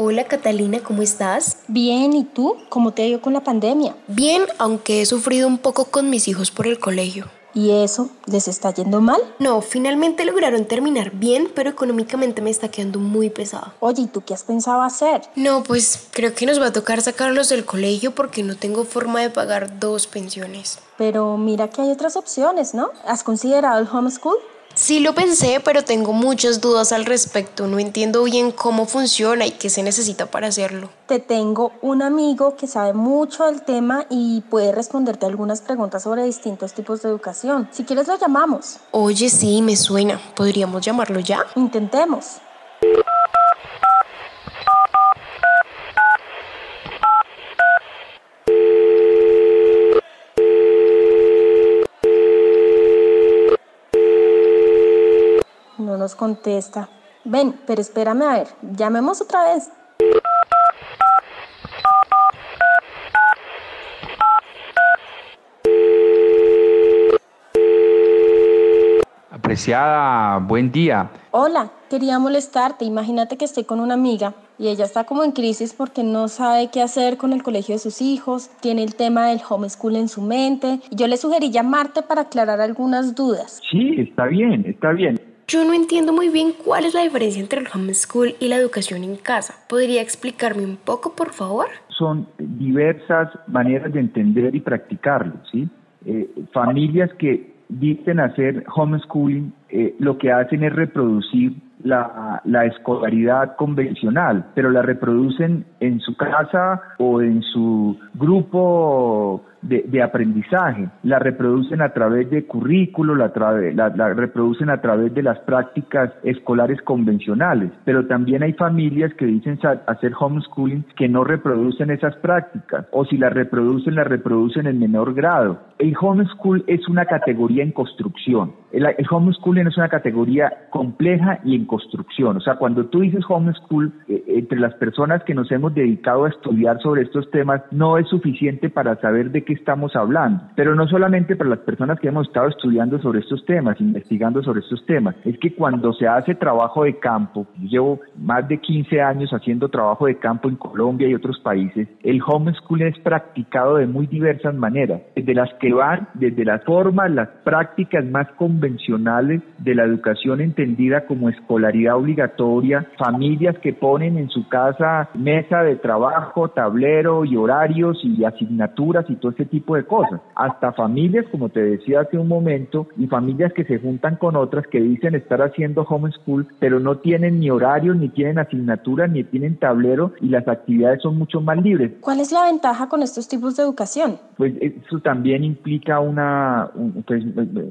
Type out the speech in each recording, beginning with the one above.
Hola Catalina, ¿cómo estás? Bien, ¿y tú? ¿Cómo te ha ido con la pandemia? Bien, aunque he sufrido un poco con mis hijos por el colegio. ¿Y eso? ¿Les está yendo mal? No, finalmente lograron terminar bien, pero económicamente me está quedando muy pesado. Oye, ¿y tú qué has pensado hacer? No, pues creo que nos va a tocar sacarlos del colegio porque no tengo forma de pagar dos pensiones. Pero mira que hay otras opciones, ¿no? ¿Has considerado el homeschool? Sí lo pensé, pero tengo muchas dudas al respecto. No entiendo bien cómo funciona y qué se necesita para hacerlo. Te tengo un amigo que sabe mucho del tema y puede responderte algunas preguntas sobre distintos tipos de educación. Si quieres lo llamamos. Oye, sí, me suena. ¿Podríamos llamarlo ya? Intentemos. No nos contesta. Ven, pero espérame a ver. Llamemos otra vez. Apreciada, buen día. Hola, quería molestarte. Imagínate que estoy con una amiga y ella está como en crisis porque no sabe qué hacer con el colegio de sus hijos, tiene el tema del homeschool en su mente. Yo le sugerí llamarte para aclarar algunas dudas. Sí, está bien, está bien. Yo no entiendo muy bien cuál es la diferencia entre el homeschool y la educación en casa. ¿Podría explicarme un poco, por favor? Son diversas maneras de entender y practicarlo, ¿sí? Eh, familias que dicen hacer homeschooling, eh, lo que hacen es reproducir la, la, escolaridad convencional, pero la reproducen en su casa o en su grupo de, de aprendizaje, la reproducen a través de currículo, la, la, la, reproducen a través de las prácticas escolares convencionales, pero también hay familias que dicen hacer homeschooling que no reproducen esas prácticas, o si las reproducen, las reproducen en menor grado. El homeschool es una categoría en construcción, el, el homeschooling es una categoría compleja y en construcción, o sea, cuando tú dices homeschool, eh, entre las personas que nos hemos dedicado a estudiar sobre estos temas, no es suficiente para saber de qué estamos hablando, pero no solamente para las personas que hemos estado estudiando sobre estos temas, investigando sobre estos temas, es que cuando se hace trabajo de campo, yo llevo más de 15 años haciendo trabajo de campo en Colombia y otros países, el homeschool es practicado de muy diversas maneras, desde las que van, desde las formas, las prácticas más convencionales de la educación entendida como escolaridad obligatoria, familias que ponen en su casa mesa de trabajo, tablero y horarios y asignaturas y todo ese tipo de cosas. Hasta familias, como te decía hace un momento, y familias que se juntan con otras que dicen estar haciendo homeschool, pero no tienen ni horarios, ni tienen asignaturas, ni tienen tablero y las actividades son mucho más libres. ¿Cuál es la ventaja con estos tipos de educación? Pues eso también implica una, un, pues,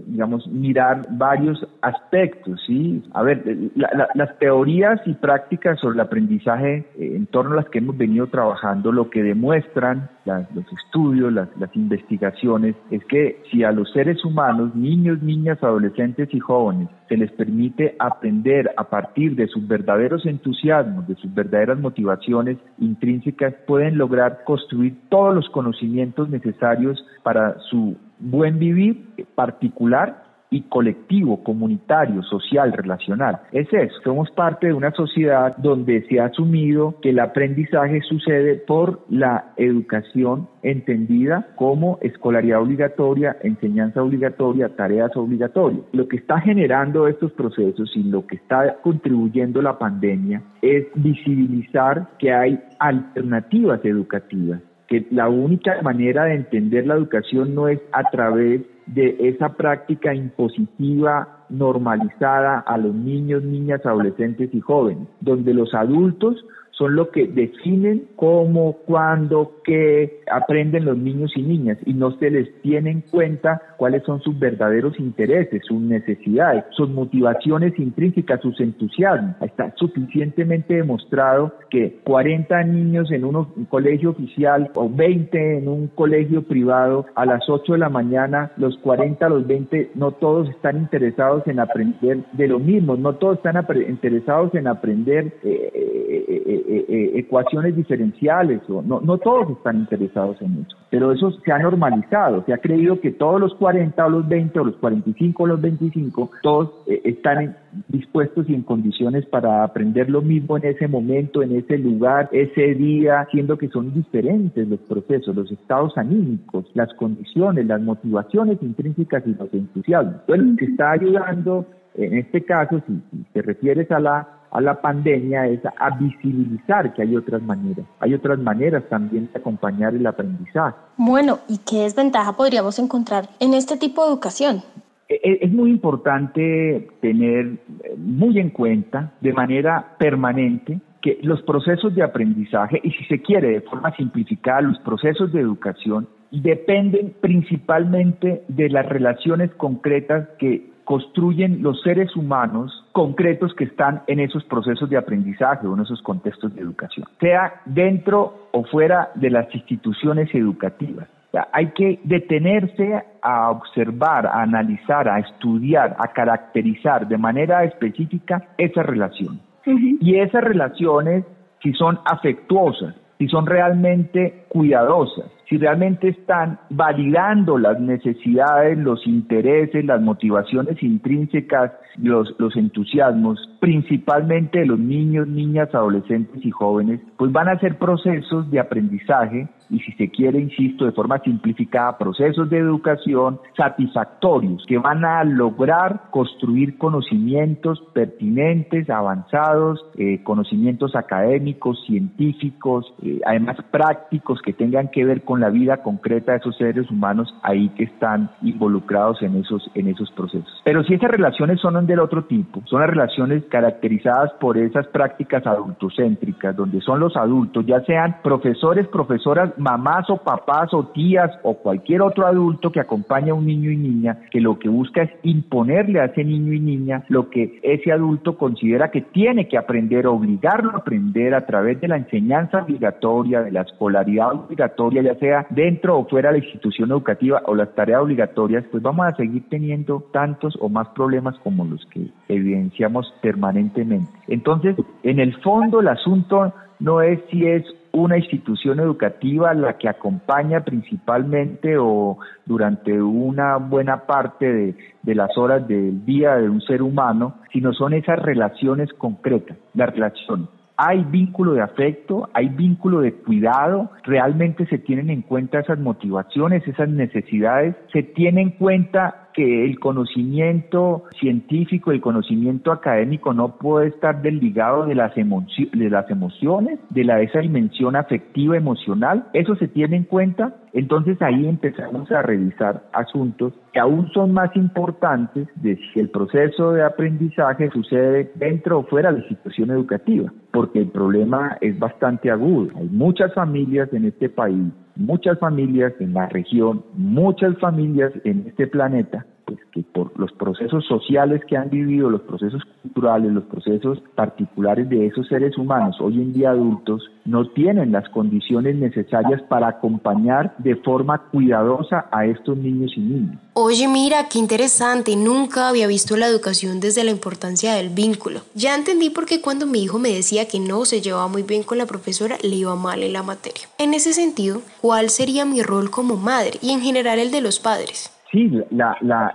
digamos, mirar varios aspectos, ¿sí? A ver, la, la, las teorías y prácticas sobre el aprendizaje eh, en torno a las que hemos venido trabajando, lo que demuestran los estudios, las, las investigaciones, es que si a los seres humanos, niños, niñas, adolescentes y jóvenes, se les permite aprender a partir de sus verdaderos entusiasmos, de sus verdaderas motivaciones intrínsecas, pueden lograr construir todos los conocimientos necesarios para su buen vivir particular y colectivo, comunitario, social, relacional. Es eso, somos parte de una sociedad donde se ha asumido que el aprendizaje sucede por la educación entendida como escolaridad obligatoria, enseñanza obligatoria, tareas obligatorias. Lo que está generando estos procesos y lo que está contribuyendo la pandemia es visibilizar que hay alternativas educativas que la única manera de entender la educación no es a través de esa práctica impositiva normalizada a los niños, niñas, adolescentes y jóvenes, donde los adultos son lo que definen cómo, cuándo, qué aprenden los niños y niñas y no se les tiene en cuenta cuáles son sus verdaderos intereses, sus necesidades, sus motivaciones intrínsecas, sus entusiasmos. Está suficientemente demostrado que 40 niños en un colegio oficial o 20 en un colegio privado a las 8 de la mañana, los 40, los 20, no todos están interesados en aprender de lo mismo, no todos están interesados en aprender eh, eh, eh, ecuaciones diferenciales, o no, no todos están interesados en eso, pero eso se ha normalizado, se ha creído que todos los 40 o los 20 o los 45 o los 25, todos están dispuestos y en condiciones para aprender lo mismo en ese momento, en ese lugar, ese día, siendo que son diferentes los procesos, los estados anímicos, las condiciones, las motivaciones intrínsecas y los entusiasmos. Bueno, que está ayudando en este caso, si, te refieres a la, a la pandemia, es a visibilizar que hay otras maneras. Hay otras maneras también de acompañar el aprendizaje. Bueno, ¿y qué desventaja podríamos encontrar en este tipo de educación? E, e, es muy importante tener eh, muy en cuenta de manera permanente que los procesos de aprendizaje, y si se quiere de forma simplificada, los procesos de educación, dependen principalmente de las relaciones concretas que construyen los seres humanos concretos que están en esos procesos de aprendizaje o en esos contextos de educación, sea dentro o fuera de las instituciones educativas. hay que detenerse a observar, a analizar, a estudiar, a caracterizar de manera específica esas relaciones. Y esas relaciones, si son afectuosas, si son realmente cuidadosas, si realmente están validando las necesidades, los intereses, las motivaciones intrínsecas, los, los entusiasmos, principalmente de los niños, niñas, adolescentes y jóvenes, pues van a ser procesos de aprendizaje y si se quiere, insisto, de forma simplificada, procesos de educación satisfactorios que van a lograr construir conocimientos pertinentes, avanzados, eh, conocimientos académicos, científicos, eh, además prácticos que tengan que ver con la vida concreta de esos seres humanos ahí que están involucrados en esos, en esos procesos. Pero si esas relaciones son del otro tipo, son las relaciones caracterizadas por esas prácticas adultocéntricas, donde son los adultos, ya sean profesores, profesoras, mamás o papás o tías o cualquier otro adulto que acompaña a un niño y niña, que lo que busca es imponerle a ese niño y niña lo que ese adulto considera que tiene que aprender, obligarlo a aprender a través de la enseñanza obligatoria, de la escolaridad obligatoria, ya sea dentro o fuera de la institución educativa o las tareas obligatorias, pues vamos a seguir teniendo tantos o más problemas como los que evidenciamos permanentemente. Entonces, en el fondo el asunto no es si es una institución educativa la que acompaña principalmente o durante una buena parte de, de, las horas del día de un ser humano, sino son esas relaciones concretas, las relaciones. Hay vínculo de afecto, hay vínculo de cuidado, realmente se tienen en cuenta esas motivaciones, esas necesidades, se tiene en cuenta que el conocimiento científico, el conocimiento académico no puede estar desligado de las, de las emociones, de la, esa dimensión afectiva, emocional. Eso se tiene en cuenta. Entonces ahí empezamos a revisar asuntos aún son más importantes de si el proceso de aprendizaje sucede dentro o fuera de la institución educativa, porque el problema es bastante agudo. Hay muchas familias en este país muchas familias en la región, muchas familias en este planeta, pues que por los procesos sociales que han vivido, los procesos culturales, los procesos particulares de esos seres humanos, hoy en día adultos, no tienen las condiciones necesarias para acompañar de forma cuidadosa a estos niños y niñas. Oye, mira, qué interesante, nunca había visto la educación desde la importancia del vínculo. Ya entendí por qué cuando mi hijo me decía que no se llevaba muy bien con la profesora, le iba mal en la materia. En ese sentido, ¿cuál sería mi rol como madre y en general el de los padres? Sí, la, la,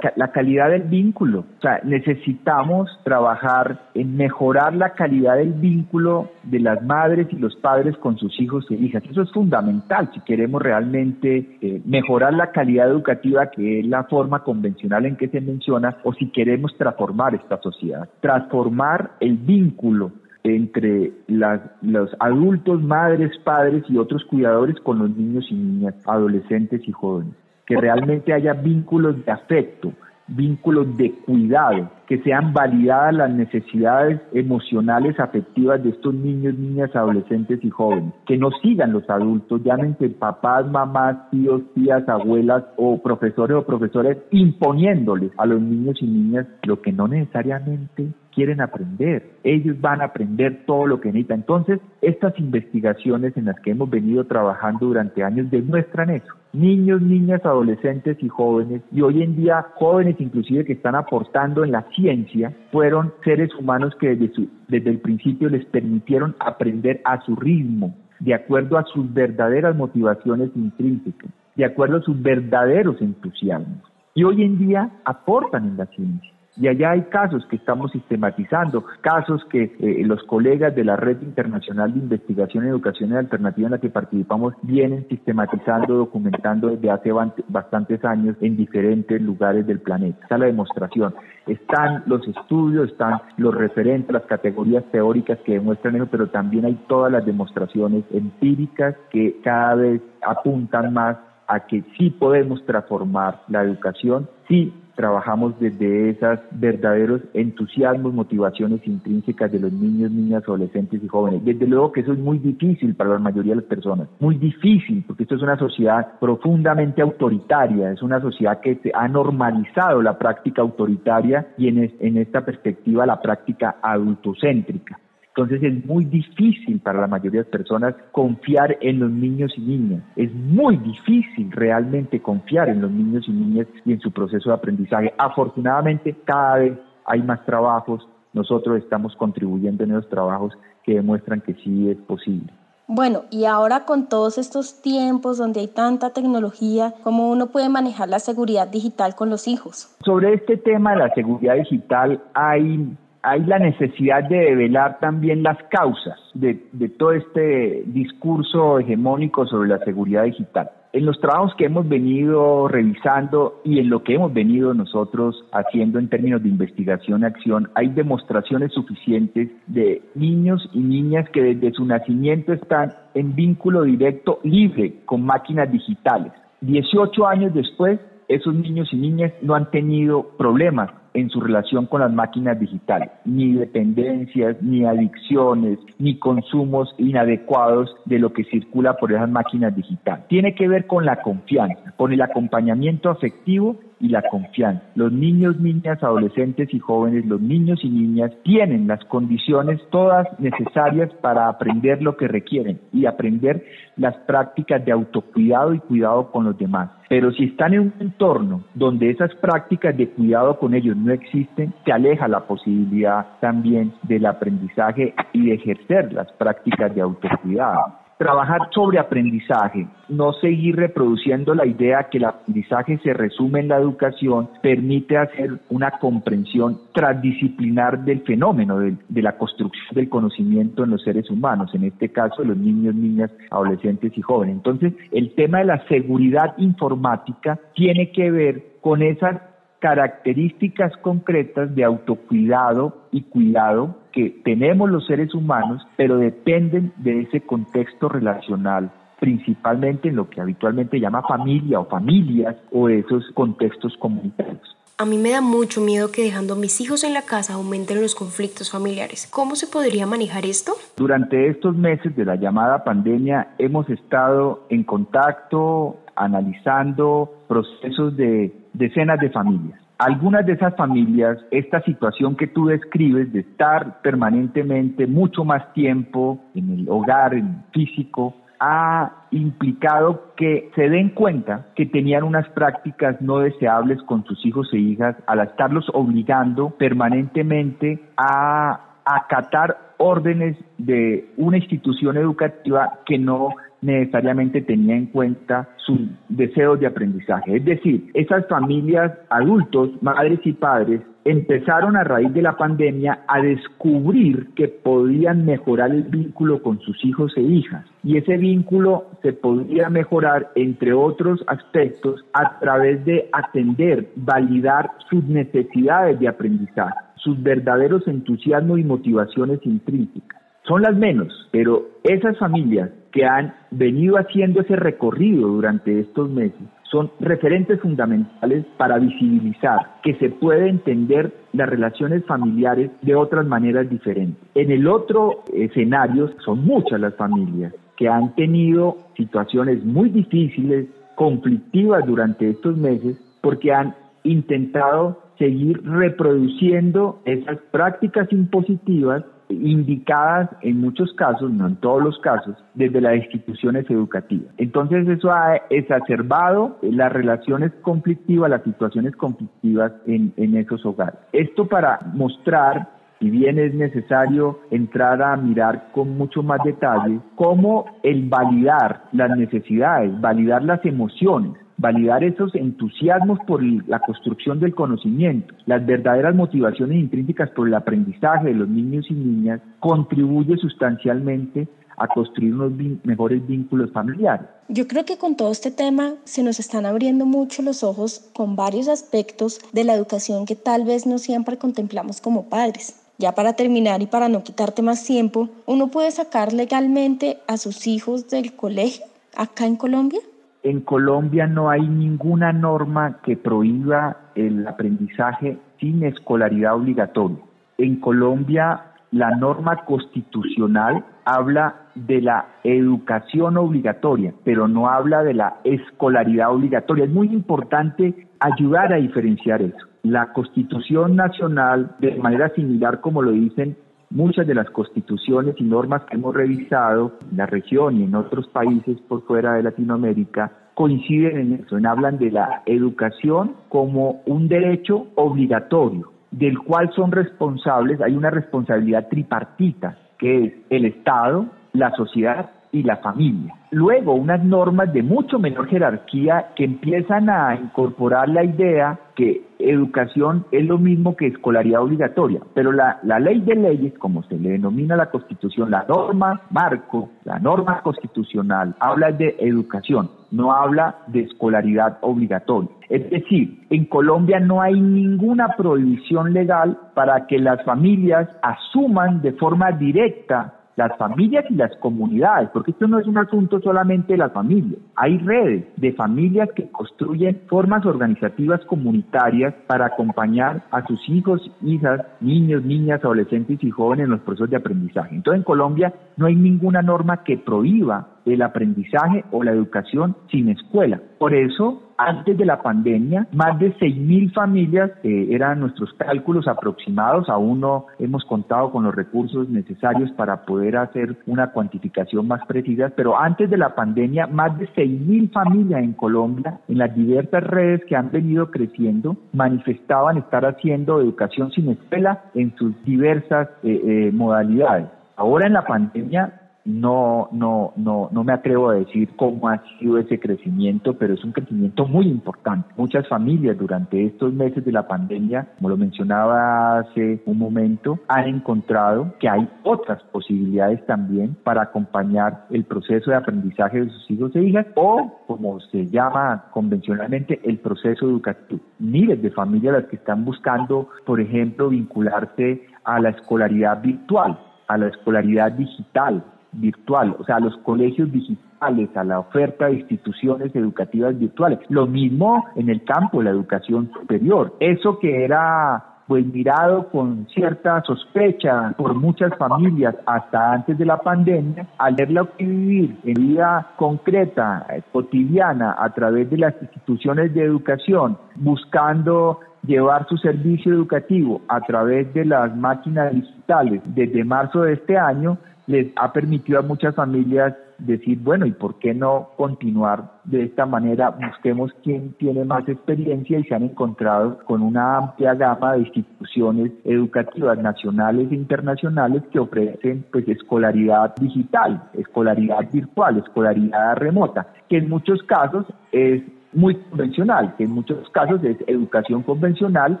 la, calidad del vínculo. O sea, necesitamos trabajar en mejorar la calidad del vínculo de las madres y los padres con sus hijos e hijas. Eso es fundamental si queremos realmente eh, mejorar la calidad educativa, que es la forma convencional en que se menciona, o si queremos transformar esta sociedad. Transformar el vínculo entre las, los adultos, madres, padres y otros cuidadores con los niños y niñas, adolescentes y jóvenes que realmente haya vínculos de afecto, vínculos de cuidado, que sean validadas las necesidades emocionales, afectivas de estos niños, niñas, adolescentes y jóvenes, que no sigan los adultos, llámense papás, mamás, tíos, tías, abuelas o profesores o profesores imponiéndoles a los niños y niñas lo que no necesariamente quieren aprender. Ellos van a aprender todo lo que necesitan. Entonces, estas investigaciones en las que hemos venido trabajando durante años demuestran eso. Niños, niñas, adolescentes y jóvenes, y hoy en día jóvenes inclusive que están aportando en la ciencia, fueron seres humanos que desde, desde el principio les permitieron aprender a su ritmo, de acuerdo a sus verdaderas motivaciones intrínsecas, de acuerdo a sus verdaderos entusiasmos. Y hoy en día aportan en la ciencia. Y allá hay casos que estamos sistematizando, casos que eh, los colegas de la Red Internacional de Investigación en Educación Alternativa en la que participamos vienen sistematizando, documentando desde hace bastantes años en diferentes lugares del planeta. Está la demostración. Están los estudios, están los referentes, las categorías teóricas que demuestran eso, pero también hay todas las demostraciones empíricas que cada vez apuntan más a que sí podemos transformar la educación, sí trabajamos desde esos verdaderos entusiasmos, motivaciones intrínsecas de los niños, niñas, adolescentes y jóvenes. Desde luego que eso es muy difícil para la mayoría de las personas, muy difícil, porque esto es una sociedad profundamente autoritaria, es una sociedad que ha normalizado la práctica autoritaria y en, en esta perspectiva la práctica adultocéntrica. Entonces es muy difícil para la mayoría de las personas confiar en los niños y niñas. Es muy difícil realmente confiar en los niños y niñas y en su proceso de aprendizaje. Afortunadamente cada vez hay más trabajos. Nosotros estamos contribuyendo en esos trabajos que demuestran que sí es posible. Bueno, y ahora con todos estos tiempos donde hay tanta tecnología, ¿cómo uno puede manejar la seguridad digital con los hijos? Sobre este tema de la seguridad digital hay hay la necesidad de develar también las causas de, todo este discurso hegemónico sobre la seguridad digital. En los trabajos que hemos venido revisando y en lo que hemos venido nosotros haciendo en términos de investigación y acción, hay demostraciones suficientes de niños y niñas que desde su nacimiento están en vínculo directo libre con máquinas digitales. 18 años después, esos niños y niñas no han tenido problemas en su relación con las máquinas digitales, ni dependencias, ni adicciones, ni consumos inadecuados de lo que circula por esas máquinas digitales. Tiene que ver con la confianza, con el acompañamiento afectivo y la confianza. Los niños, niñas, adolescentes y jóvenes, los niños y niñas tienen las condiciones todas necesarias para aprender lo que requieren y aprender las prácticas de autocuidado y cuidado con los demás. Pero si están en un entorno donde esas prácticas de cuidado con ellos no existen, se aleja la posibilidad también del aprendizaje y de ejercer las prácticas de autocuidado trabajar sobre aprendizaje, no seguir reproduciendo la idea que el aprendizaje se resume en la educación, permite hacer una comprensión transdisciplinar del fenómeno de, de, la construcción del conocimiento en los seres humanos, en este caso los niños, niñas, adolescentes y jóvenes. Entonces, el tema de la seguridad informática tiene que ver con esas características concretas de autocuidado y cuidado que tenemos los seres humanos, pero dependen de ese contexto relacional principalmente en lo que habitualmente llama familia o familias o esos contextos comunitarios. A mí me da mucho miedo que dejando a mis hijos en la casa aumenten los conflictos familiares. ¿Cómo se podría manejar esto? Durante estos meses de la llamada pandemia hemos estado en contacto, analizando procesos de decenas de familias. Algunas de esas familias, esta situación que tú describes de estar permanentemente mucho más tiempo en el hogar, en físico, ha implicado que se den cuenta que tenían unas prácticas no deseables con sus hijos e hijas al estarlos obligando permanentemente a acatar órdenes de una institución educativa que no necesariamente tenía en cuenta sus deseos de aprendizaje. Es decir, esas familias adultos, madres y padres, empezaron a raíz de la pandemia a descubrir que podían mejorar el vínculo con sus hijos e hijas. Y ese vínculo se podría mejorar, entre otros aspectos, a través de atender, validar sus necesidades de aprendizaje, sus verdaderos entusiasmos y motivaciones intrínsecas. Son las menos, pero esas familias que han venido haciendo ese recorrido durante estos meses son referentes fundamentales para visibilizar que se puede entender las relaciones familiares de otras maneras diferentes. En el otro escenario son muchas las familias que han tenido situaciones muy difíciles, conflictivas durante estos meses, porque han intentado seguir reproduciendo esas prácticas impositivas indicadas en muchos casos, no en todos los casos, desde las instituciones educativas. Entonces eso ha exacerbado las relaciones conflictivas, las situaciones conflictivas en, esos hogares. Esto para mostrar si bien es necesario entrar a mirar con mucho más detalle cómo el validar las necesidades, validar las emociones, validar esos entusiasmos por la construcción del conocimiento, las verdaderas motivaciones intrínsecas por el aprendizaje de los niños y niñas, contribuye sustancialmente a construir unos mejores vínculos familiares. Yo creo que con todo este tema se nos están abriendo mucho los ojos con varios aspectos de la educación que tal vez no siempre contemplamos como padres. Ya para terminar y para no quitarte más tiempo, ¿uno puede sacar legalmente a sus hijos del colegio acá en Colombia? En Colombia no hay ninguna norma que prohíba el aprendizaje sin escolaridad obligatoria. En Colombia la norma constitucional habla de la educación obligatoria, pero no habla de la escolaridad obligatoria. Es muy importante ayudar a diferenciar eso. La Constitución Nacional, de manera similar como lo dicen Muchas de las constituciones y normas que hemos revisado en la región y en otros países por fuera de Latinoamérica coinciden en eso, en hablan de la educación como un derecho obligatorio, del cual son responsables, hay una responsabilidad tripartita, que es el Estado, la sociedad y la familia. Luego, unas normas de mucho menor jerarquía que empiezan a incorporar la idea que educación es lo mismo que escolaridad obligatoria, pero la, la ley de leyes, como se le denomina la constitución, la norma marco, la norma constitucional, habla de educación, no habla de escolaridad obligatoria. Es decir, en Colombia no hay ninguna prohibición legal para que las familias asuman de forma directa las familias y las comunidades, porque esto no es un asunto solamente de las familias. Hay redes de familias que construyen formas organizativas comunitarias para acompañar a sus hijos, hijas, niños, niñas, adolescentes y jóvenes en los procesos de aprendizaje. Entonces en Colombia no hay ninguna norma que prohíba el aprendizaje o la educación sin escuela. Por eso, antes de la pandemia, más de 6.000 familias, eh, eran nuestros cálculos aproximados, aún no hemos contado con los recursos necesarios para poder hacer una cuantificación más precisa, pero antes de la pandemia, más de 6.000 familias en Colombia, en las diversas redes que han venido creciendo, manifestaban estar haciendo educación sin escuela en sus diversas eh, eh, modalidades. Ahora en la pandemia no, no, no, no me atrevo a decir cómo ha sido ese crecimiento, pero es un crecimiento muy importante. Muchas familias durante estos meses de la pandemia, como lo mencionaba hace un momento, han encontrado que hay otras posibilidades también para acompañar el proceso de aprendizaje de sus hijos e hijas o, como se llama convencionalmente, el proceso educativo. Miles de familias las que están buscando, por ejemplo, vincularse a la escolaridad virtual, a la escolaridad digital, virtual, o sea, a los colegios digitales, a la oferta de instituciones educativas virtuales. Lo mismo en el campo de la educación superior. Eso que era pues mirado con cierta sospecha por muchas familias hasta antes de la pandemia, al verla vivir en vida concreta, eh, cotidiana, a través de las instituciones de educación, buscando llevar su servicio educativo a través de las máquinas digitales desde marzo de este año, les ha permitido a muchas familias decir, bueno, ¿y por qué no continuar de esta manera? Busquemos quién tiene más experiencia y se han encontrado con una amplia gama de instituciones educativas nacionales e internacionales que ofrecen pues escolaridad digital, escolaridad virtual, escolaridad remota, que en muchos casos es muy convencional, que en muchos casos es educación convencional,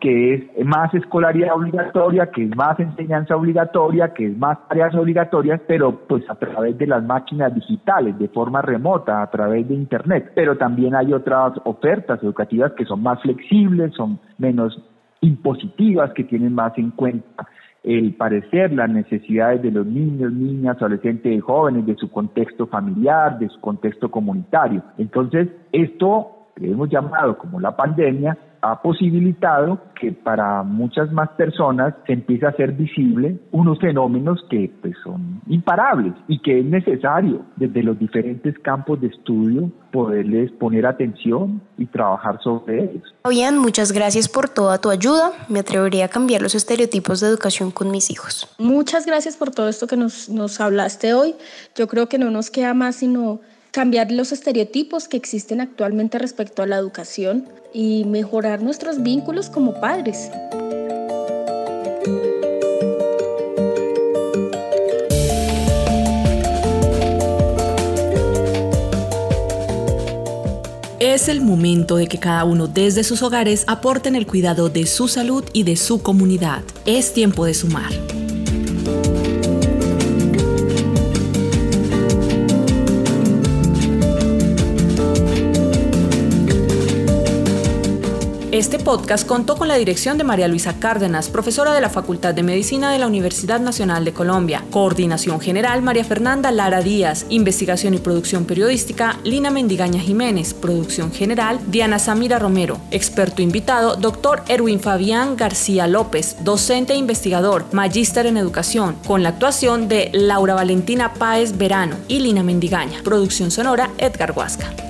que es más escolaridad obligatoria, que es más enseñanza obligatoria, que es más tareas obligatorias, pero pues a través de las máquinas digitales, de forma remota, a través de Internet. Pero también hay otras ofertas educativas que son más flexibles, son menos impositivas, que tienen más en cuenta el parecer, las necesidades de los niños, niñas, adolescentes y jóvenes, de su contexto familiar, de su contexto comunitario. Entonces, esto que hemos llamado como la pandemia, ha posibilitado que para muchas más personas se empiece a hacer visible unos fenómenos que pues, son imparables y que es necesario desde los diferentes campos de estudio poderles poner atención y trabajar sobre ellos. Fabián, muchas gracias por toda tu ayuda. Me atrevería a cambiar los estereotipos de educación con mis hijos. Muchas gracias por todo esto que nos, nos hablaste hoy. Yo creo que no nos queda más sino cambiar los estereotipos que existen actualmente respecto a la educación y mejorar nuestros vínculos como padres. Es el momento de que cada uno desde sus hogares aporten el cuidado de su salud y de su comunidad. Es tiempo de sumar. Este podcast contó con la dirección de María Luisa Cárdenas, profesora de la Facultad de Medicina de la Universidad Nacional de Colombia. Coordinación General María Fernanda Lara Díaz. Investigación y producción periodística Lina Mendigaña Jiménez. Producción General Diana Samira Romero. Experto invitado Dr. Erwin Fabián García López, docente e investigador, magíster en educación, con la actuación de Laura Valentina Páez Verano y Lina Mendigaña. Producción sonora Edgar Huasca.